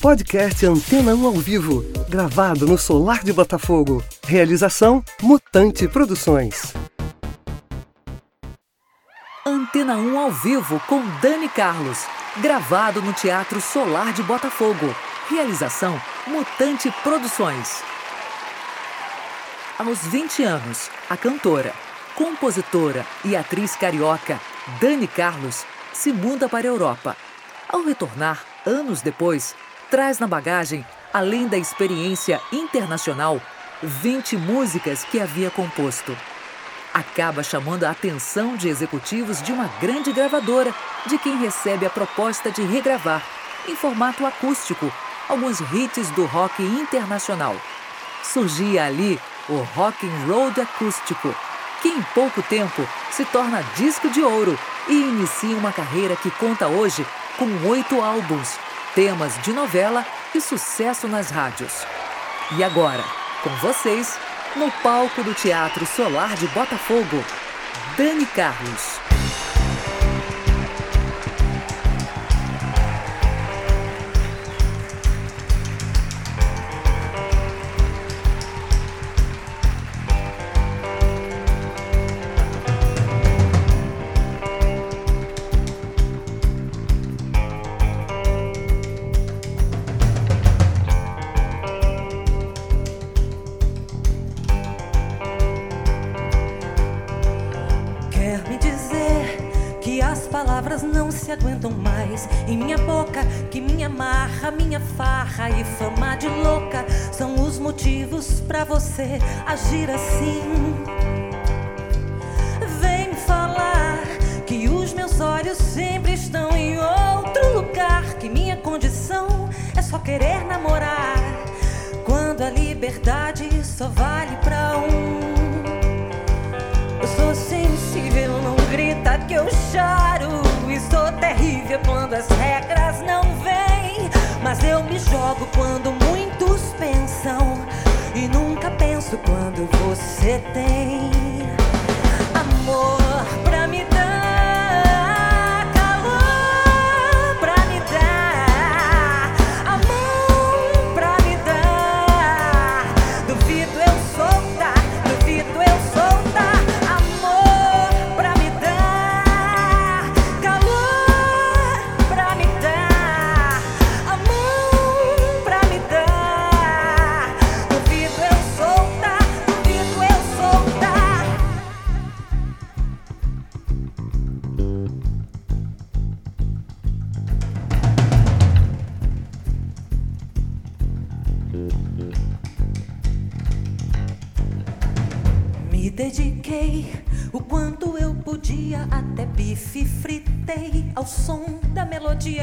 Podcast Antena 1 ao vivo, gravado no Solar de Botafogo. Realização Mutante Produções. Antena 1 ao vivo com Dani Carlos, gravado no Teatro Solar de Botafogo. Realização Mutante Produções. Aos 20 anos, a cantora, compositora e atriz carioca Dani Carlos se muda para a Europa. Ao retornar, anos depois, traz na bagagem, além da experiência internacional, 20 músicas que havia composto. Acaba chamando a atenção de executivos de uma grande gravadora, de quem recebe a proposta de regravar, em formato acústico, alguns hits do rock internacional. Surgia ali o rock and roll acústico, que em pouco tempo se torna disco de ouro e inicia uma carreira que conta hoje com oito álbuns, temas de novela e sucesso nas rádios. E agora, com vocês, no palco do Teatro Solar de Botafogo, Dani Carlos. Se aguentam mais em minha boca que minha marra, minha farra e fama de louca são os motivos para você agir assim. Vem falar que os meus olhos sempre estão em outro lugar, que minha condição é só querer namorar. Quando a liberdade só vale pra um. Eu sou sensível, não que eu choro sou terrível quando as regras não vêm. Mas eu me jogo quando muitos pensam. E nunca penso quando você tem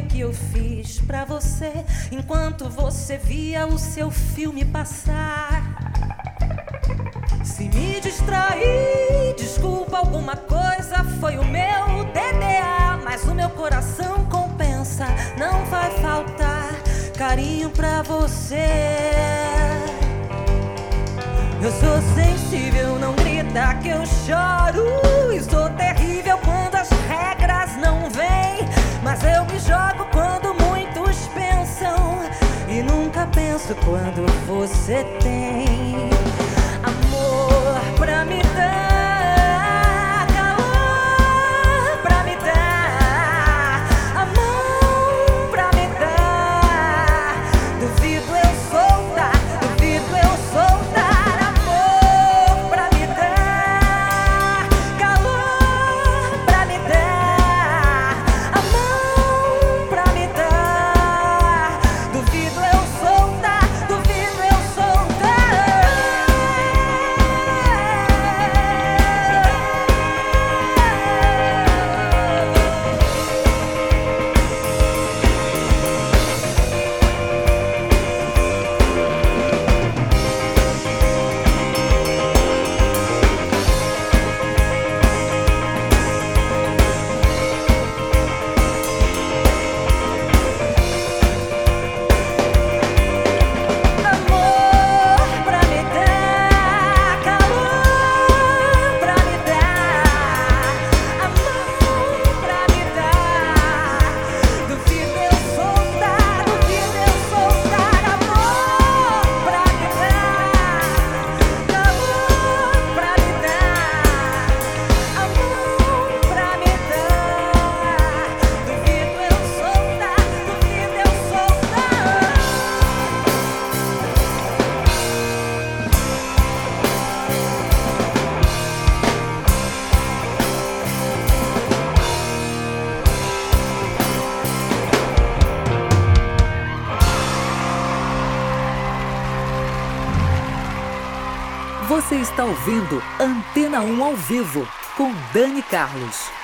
que eu fiz pra você enquanto você via o seu filme passar. Se me distrair, desculpa alguma coisa, foi o meu DDA, mas o meu coração compensa, não vai faltar carinho pra você. Eu sou sensível, não grita que eu choro. E sou terrível quando as regras não vêm. Mas eu me jogo quando muitos pensam e nunca penso quando você tem amor pra me dar. Está ouvindo Antena 1 ao vivo com Dani Carlos.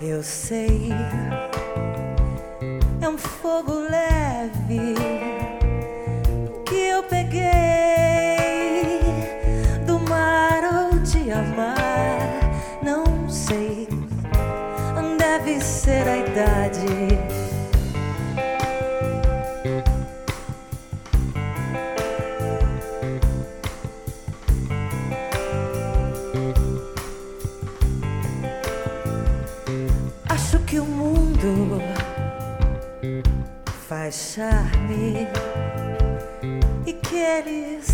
Eu sei achar-me e queres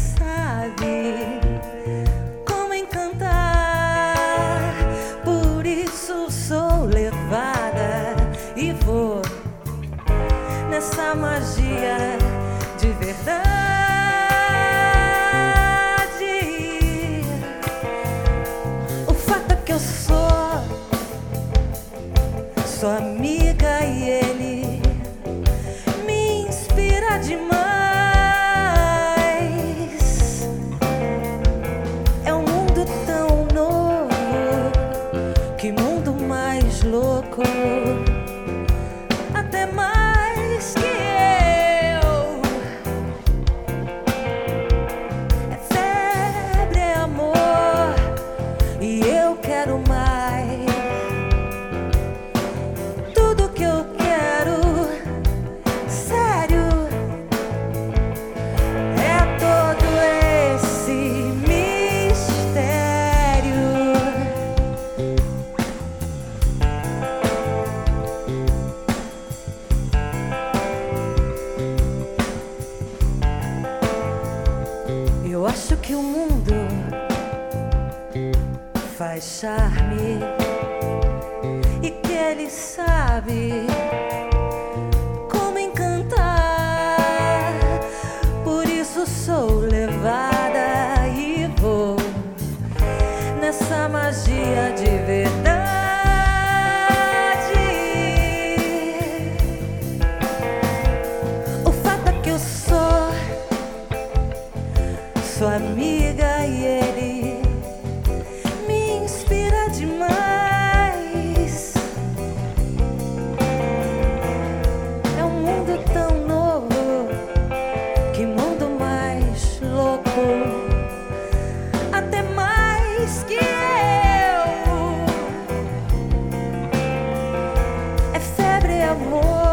More.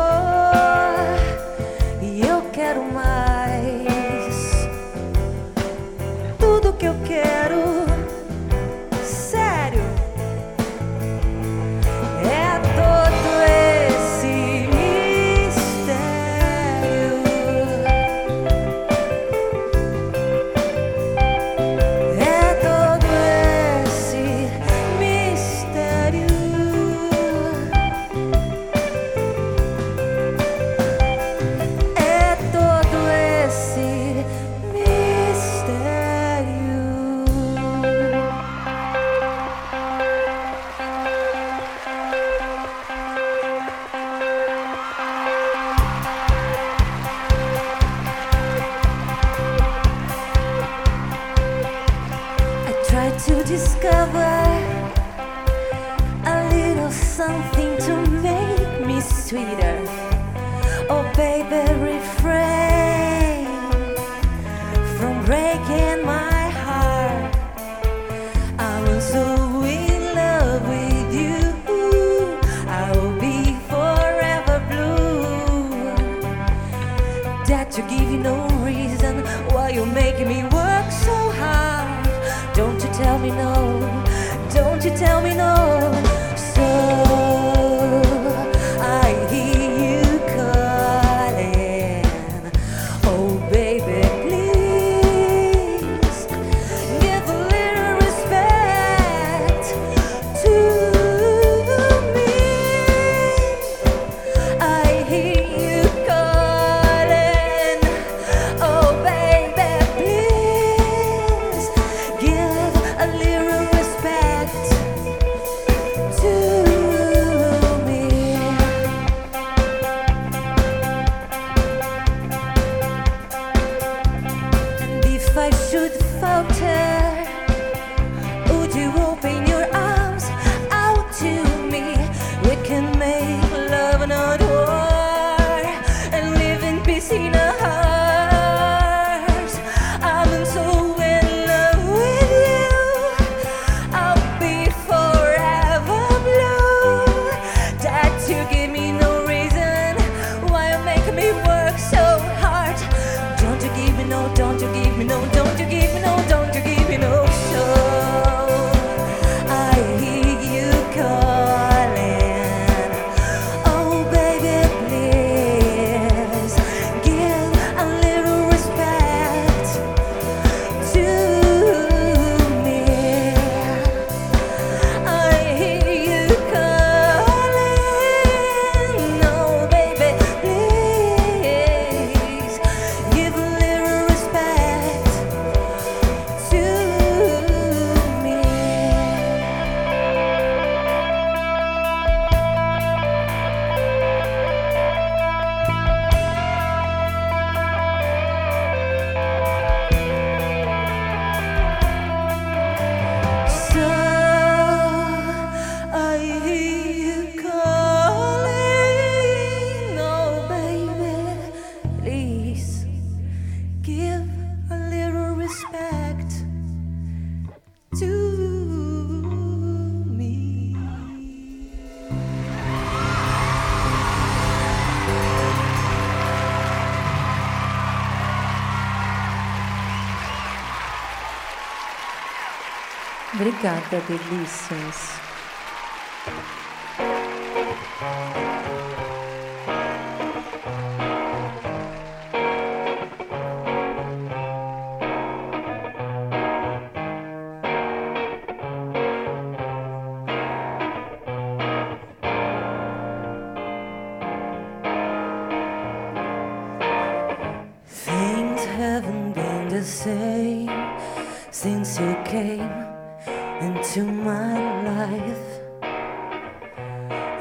Obrigada, delícias.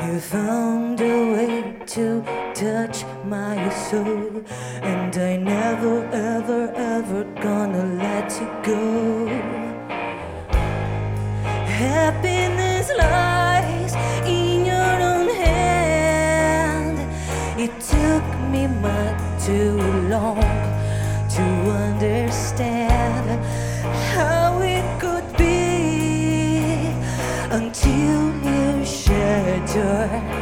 You found a way to touch my soul, and I never, ever, ever gonna let you go. Happiness lies in your own hand. It took me much too long to understand how it could be until door.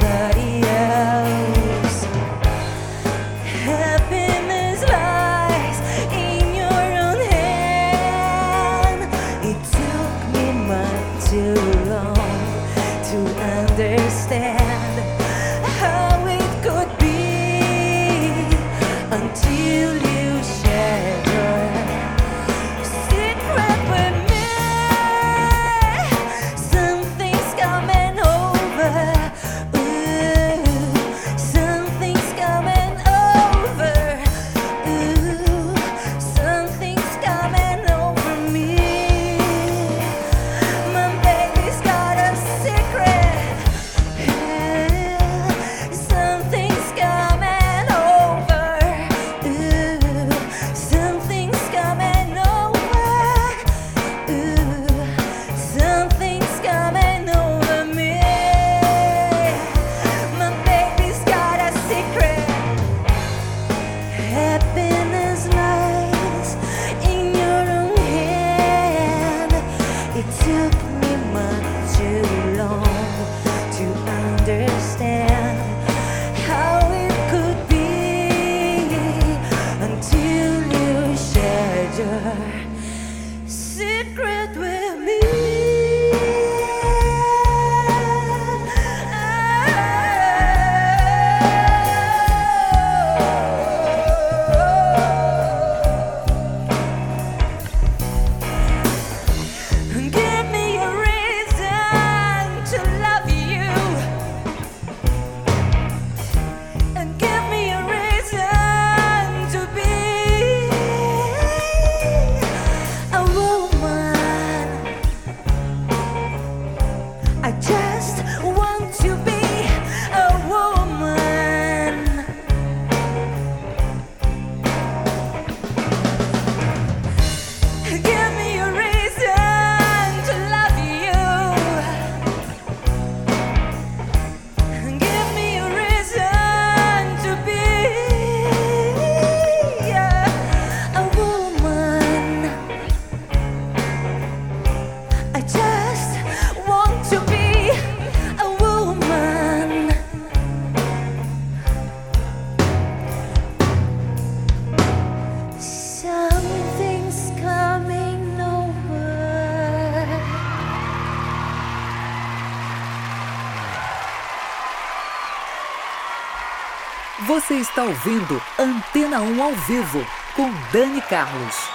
somebody else. Você está ouvindo Antena 1 ao vivo com Dani Carlos.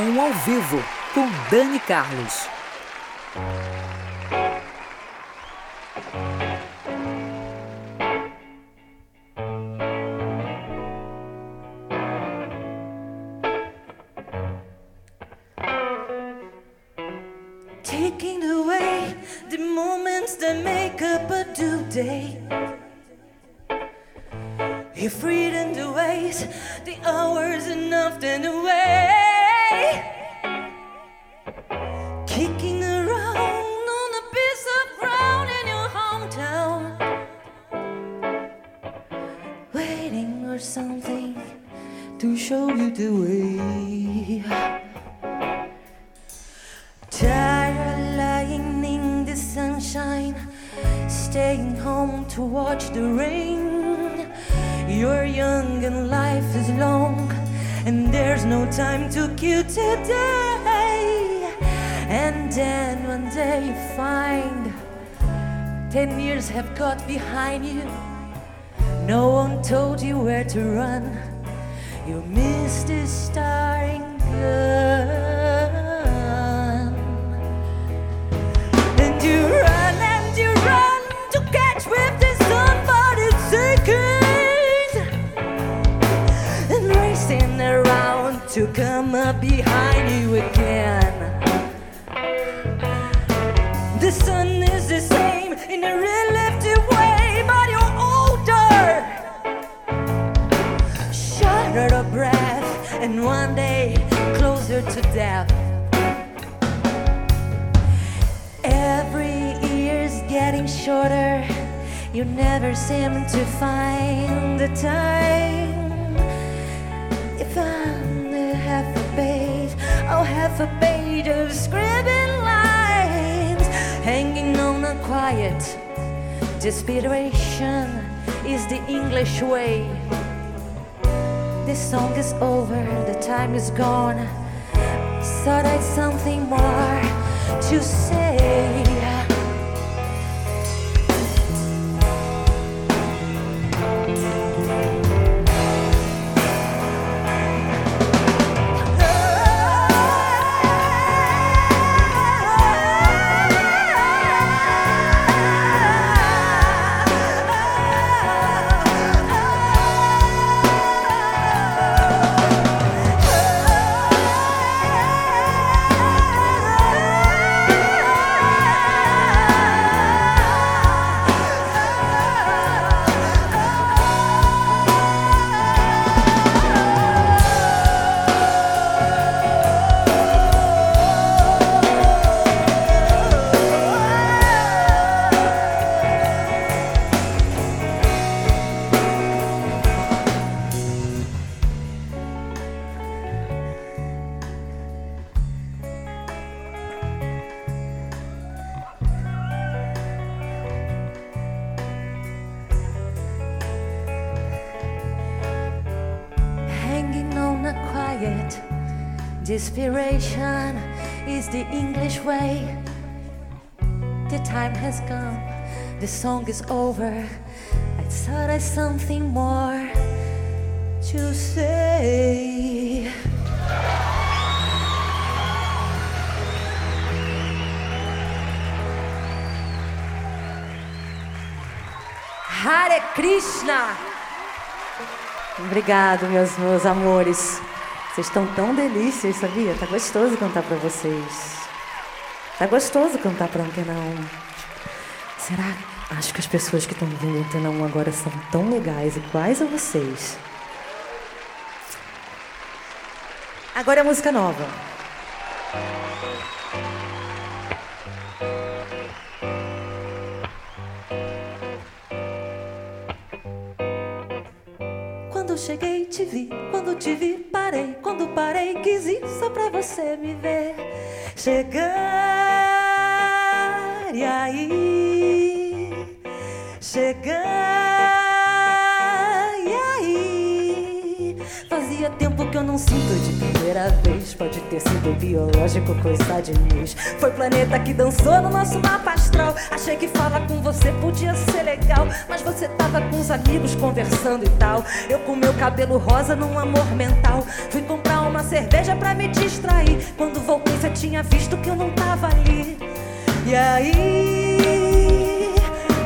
1 ao vivo com Dani Carlos. Staying home to watch the rain. You're young and life is long, and there's no time to kill today. And then one day you find ten years have got behind you. No one told you where to run. You missed a starting gun. To come up behind you again. The sun is the same in a relative way, but you're older. Shorter of breath, and one day closer to death. Every year's getting shorter. You never seem to find the time. If I'm the half a page, oh, half a page of scribbling lines hanging on a quiet. Desperation is the English way. This song is over, the time is gone. Thought I'd something more to say. Is over. I thought I something more to say. Hare Krishna! Obrigado, meus, meus amores. Vocês estão tão delícias, sabia? Tá gostoso cantar pra vocês. Tá gostoso cantar pra Antena 1. Será? Acho que as pessoas que estão vindo Antena 1 agora são tão legais, iguais a vocês. Agora é música nova. Quando cheguei, te vi. Quando te vi, parei. Quando parei, quis ir só pra você me ver. Chegar e aí. Chegar e aí. Fazia tempo que eu não sinto de primeira vez. Pode ter sido biológico, coisa de mês. Foi planeta que dançou no nosso mapa astral. Achei que falar com você podia ser legal. Mas você tava com os amigos conversando e tal. Eu com meu cabelo rosa num amor mental. Fui comprar uma cerveja pra me distrair. Quando voltei, você tinha visto que eu não tava ali. E aí,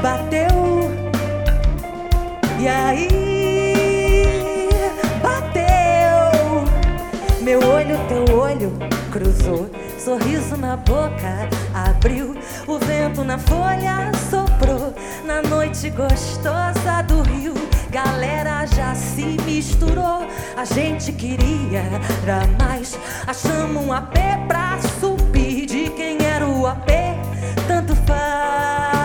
bateu. E aí, bateu. Meu olho, teu olho cruzou. Sorriso na boca abriu. O vento na folha soprou. Na noite gostosa do rio. Galera já se misturou. A gente queria era mais. Achamos um AP pra subir. De quem era o AP, tanto faz.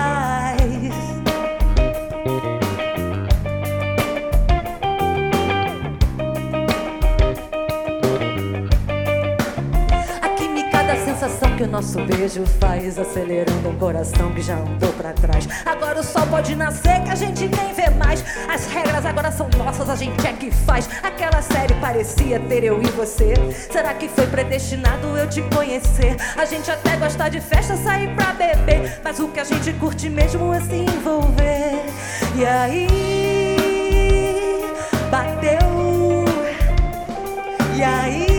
que o nosso beijo faz, acelerando um coração que já andou para trás. Agora o sol pode nascer que a gente nem vê mais. As regras agora são nossas, a gente é que faz. Aquela série parecia ter eu e você. Será que foi predestinado eu te conhecer? A gente até gosta de festa, sair pra beber, mas o que a gente curte mesmo é se envolver. E aí bateu. E aí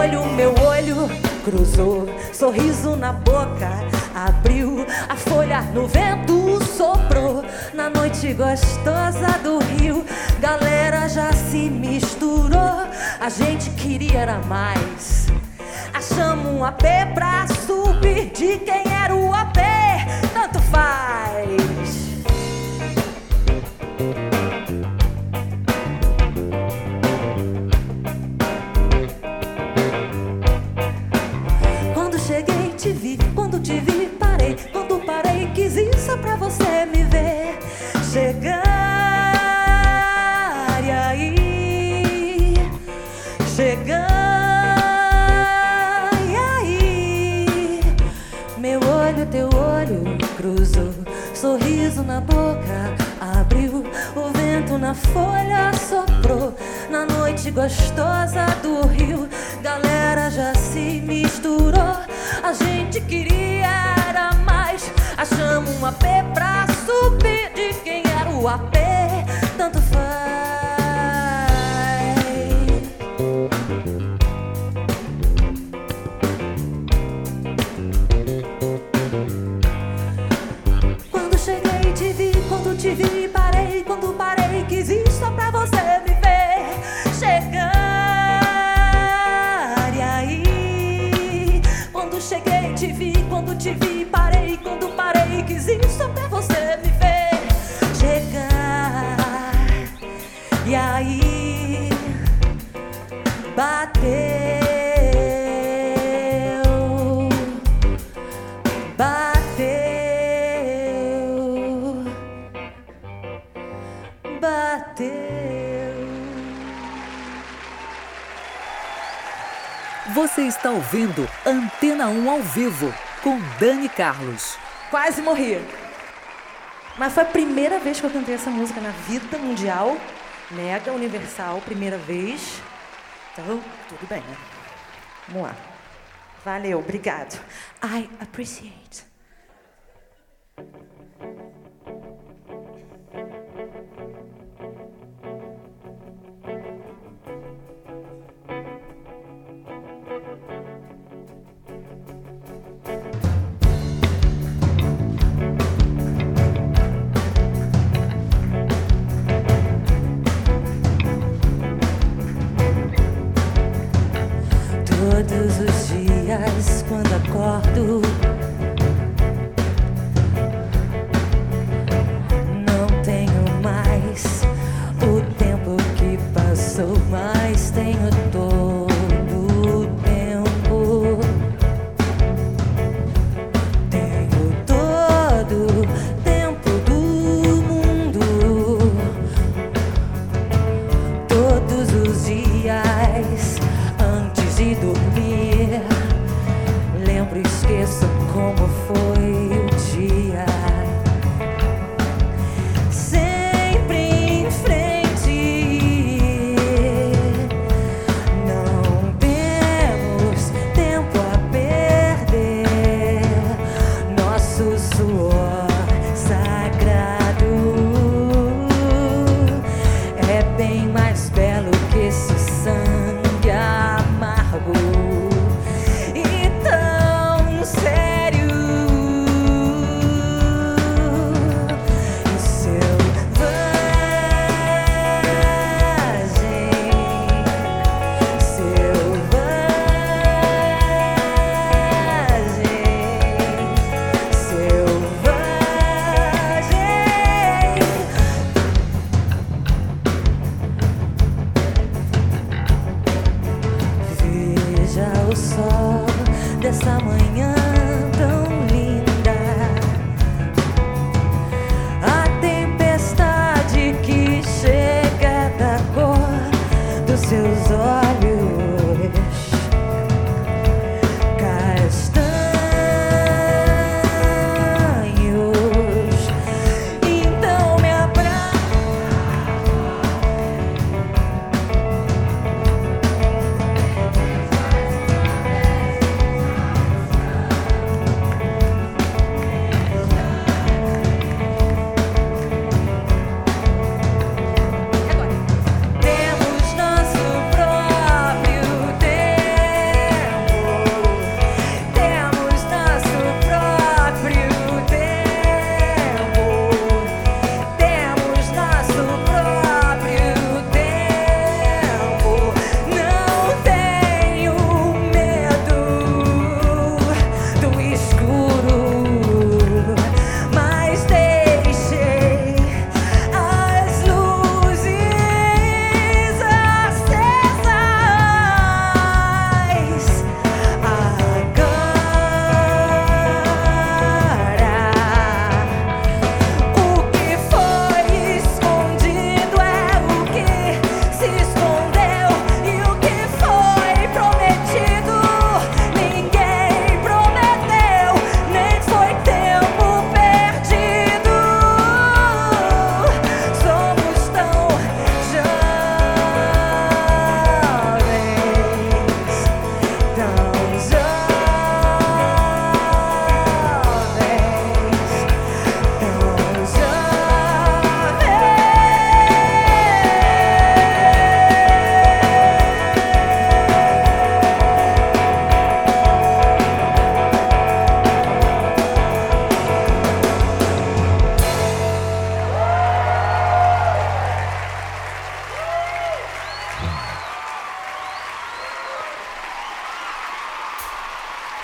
olho, meu olho cruzou, sorriso na boca abriu, a folha no vento soprou, na noite gostosa do rio, galera já se misturou, a gente queria era mais. Achamos um AP pra subir de quem Você está ouvindo Antena 1 ao vivo com Dani Carlos. Quase morri. Mas foi a primeira vez que eu cantei essa música na vida mundial, mega universal, primeira vez. Então, tudo bem, né? Vamos lá. Valeu, obrigado. I appreciate. quando acordo.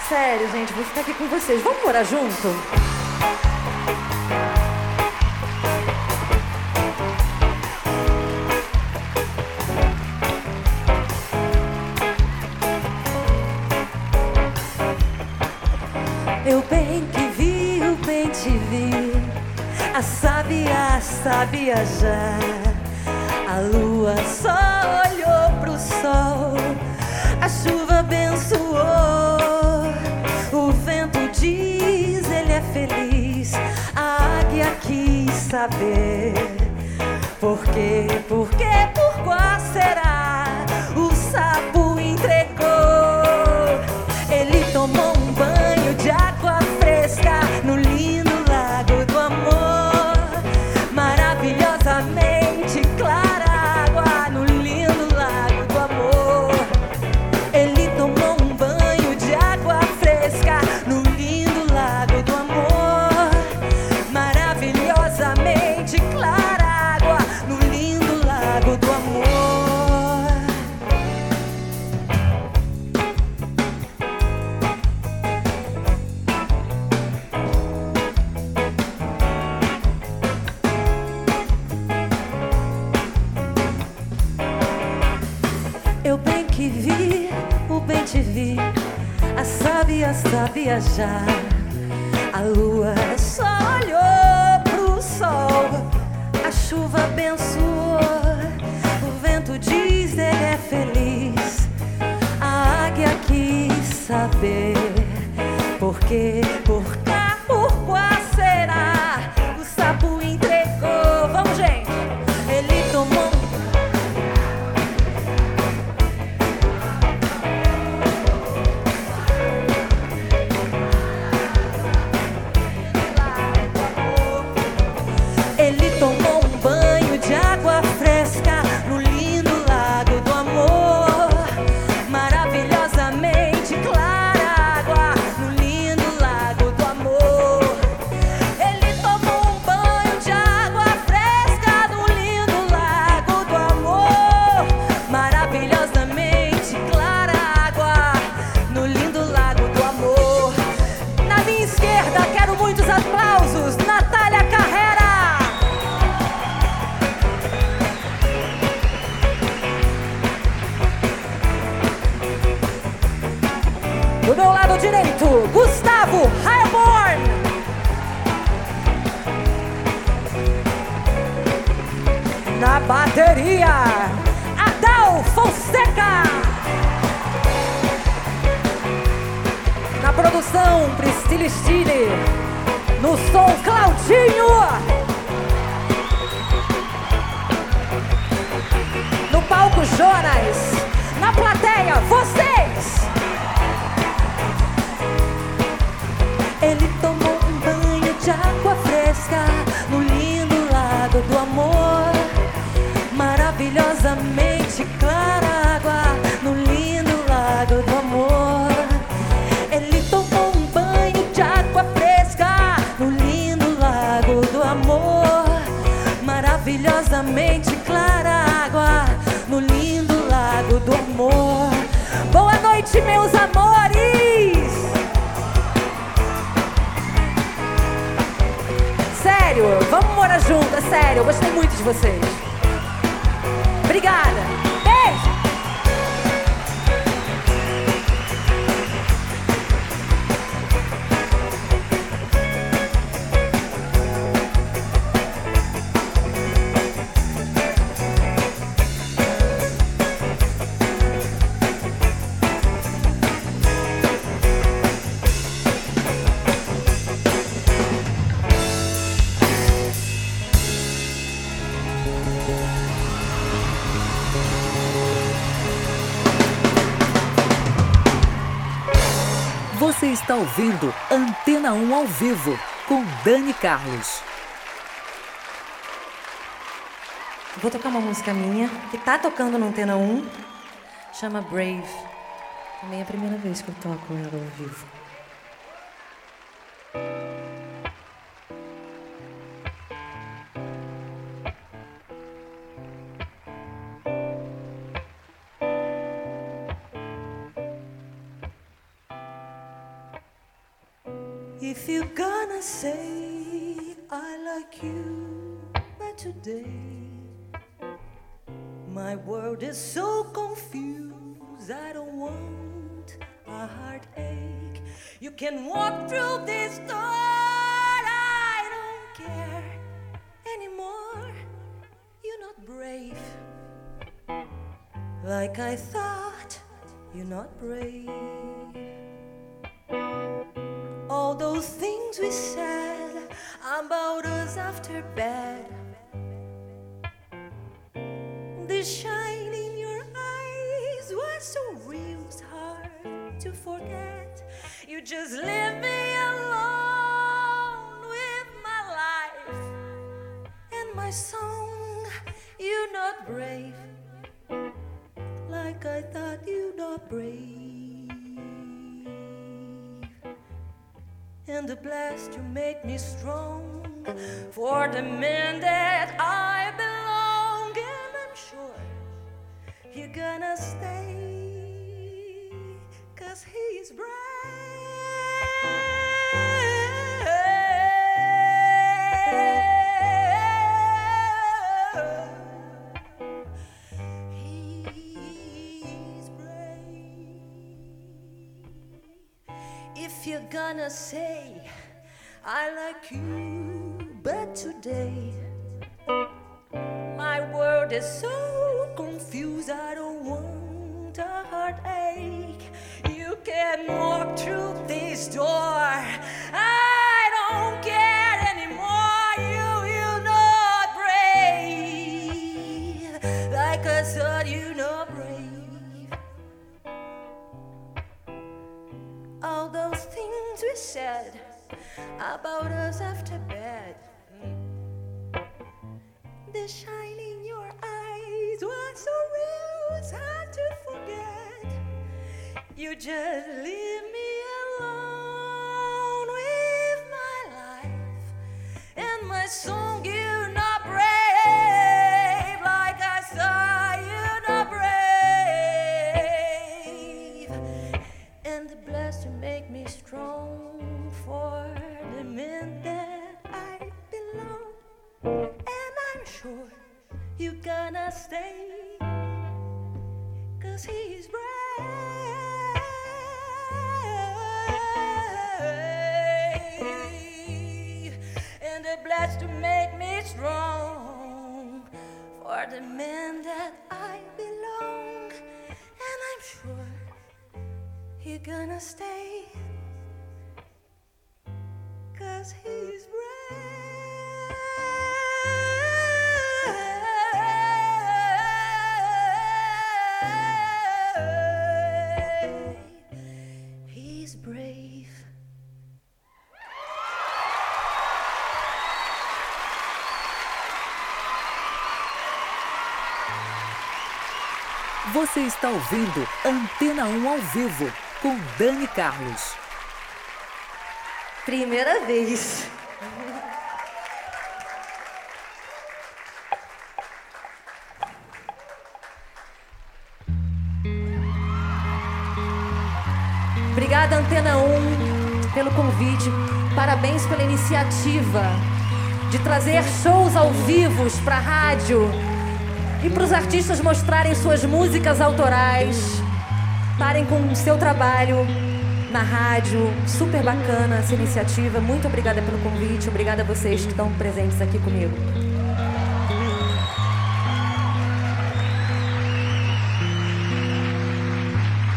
Sério, gente, vou ficar aqui com vocês. Vamos morar junto? Eu bem que vi, eu bem te vi. A sábia sabia já. Saber. Por Eu bem que vi, o bem te vi. A sábia sabia já. A lua só olhou pro sol. A chuva abençoou. O vento diz ele é feliz. A águia quis saber por quê, por bateria, Adal Fonseca. Na produção, Priscila Stile. No som, Claudinho. No palco, Jonas. Na plateia, vocês. Ele tomou um banho de água fresca no lindo lago do amor. Maravilhosamente clara água no lindo lago do amor. Ele tomou um banho de água fresca no lindo lago do amor. Maravilhosamente clara água no lindo lago do amor. Boa noite, meus amores! Sério, vamos morar junto, é sério. Eu gostei muito de vocês. Obrigada. Beijo. Você está ouvindo Antena 1 ao vivo com Dani Carlos. Vou tocar uma música minha que tá tocando no Antena 1. Chama Brave. Também é a primeira vez que eu toco ela ao vivo. Say I like you, but today my world is so confused, I don't want a heartache. You can walk through this door, I don't care anymore. You're not brave, like I thought. You're not brave all those things we said about us after bed. The shine in your eyes was so real, it's hard to forget. You just leave me alone with my life and my song. You're not brave, like I thought you'd not brave. And the blast to make me strong for the man that I belong. And I'm sure you're gonna stay, cause he's brave. Gonna say I like you, but today my world is so confused. I don't want a heartache. You can walk through this door. Things we said about us after bed. Mm. The shine in your eyes was so real, it's hard to forget. You just leave me alone with my life and my song. Você está ouvindo Antena 1 ao vivo com Dani Carlos. Primeira vez. Obrigada, Antena 1, pelo convite. Parabéns pela iniciativa de trazer shows ao vivo para a rádio e para os artistas mostrarem suas músicas autorais, estarem com o seu trabalho na rádio. Super bacana essa iniciativa. Muito obrigada pelo convite. Obrigada a vocês que estão presentes aqui comigo.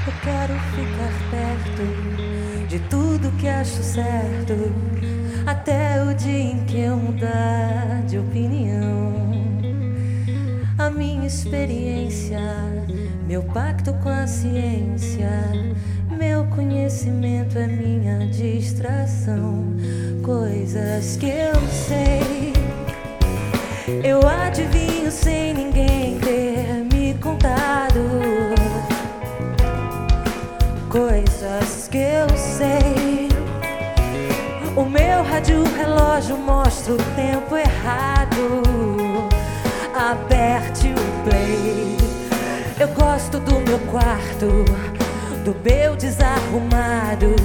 Eu quero ficar perto de tudo que acho certo, até o dia em que eu mudar de opinião. Minha experiência, meu pacto com a ciência, meu conhecimento é minha distração. Coisas que eu sei, eu adivinho sem ninguém ter me contado. Coisas que eu sei. O meu rádio relógio mostra o tempo errado. Aperte o play. Eu gosto do meu quarto, do meu desarrumado.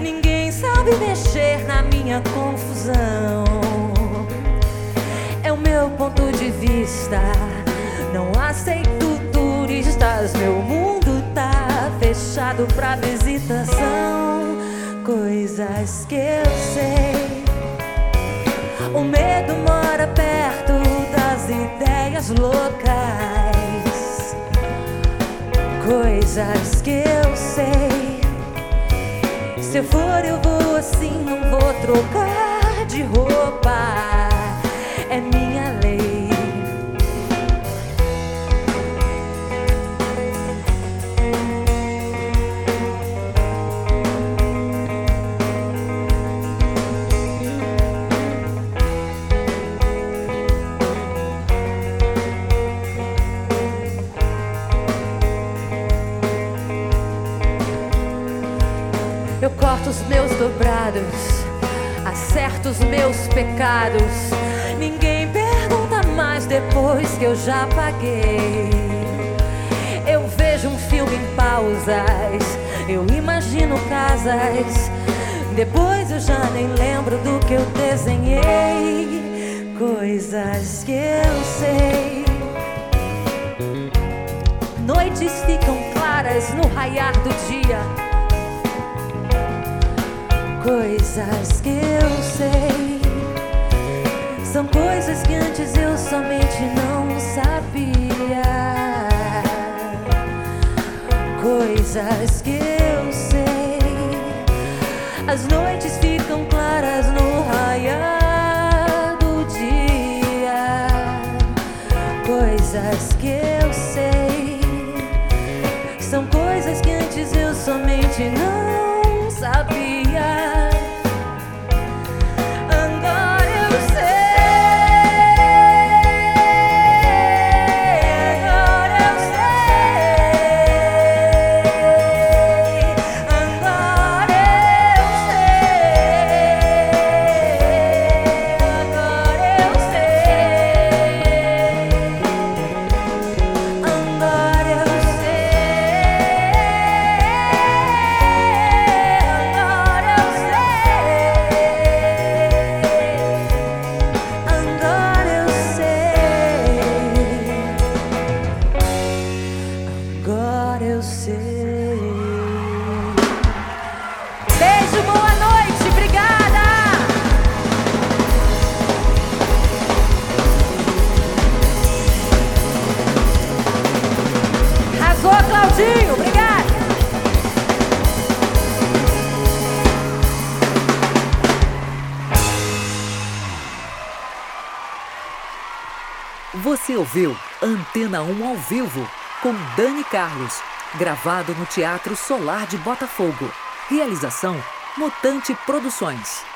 Ninguém sabe mexer na minha confusão. É o meu ponto de vista. Não aceito turistas, meu mundo tá fechado pra visitação. Coisas que eu sei. O medo mora ideias. Coisas que eu sei. Se eu for, eu vou assim, não vou trocar de roupa. É minha lei. Corto os meus dobrados, acerto os meus pecados. Ninguém pergunta mais depois que eu já paguei. Eu vejo um filme em pausas, eu imagino casas. Depois eu já nem lembro do que eu desenhei. Coisas que eu sei. Noites ficam claras no raiar do dia coisas que eu sei. São coisas que antes eu somente não sabia. Coisas que eu sei. As noites ficam claras no raiar do dia. Coisas que eu sei. São coisas que antes eu somente não ouviu Antena 1 ao vivo com Dani Carlos, gravado no Teatro Solar de Botafogo. Realização Mutante Produções.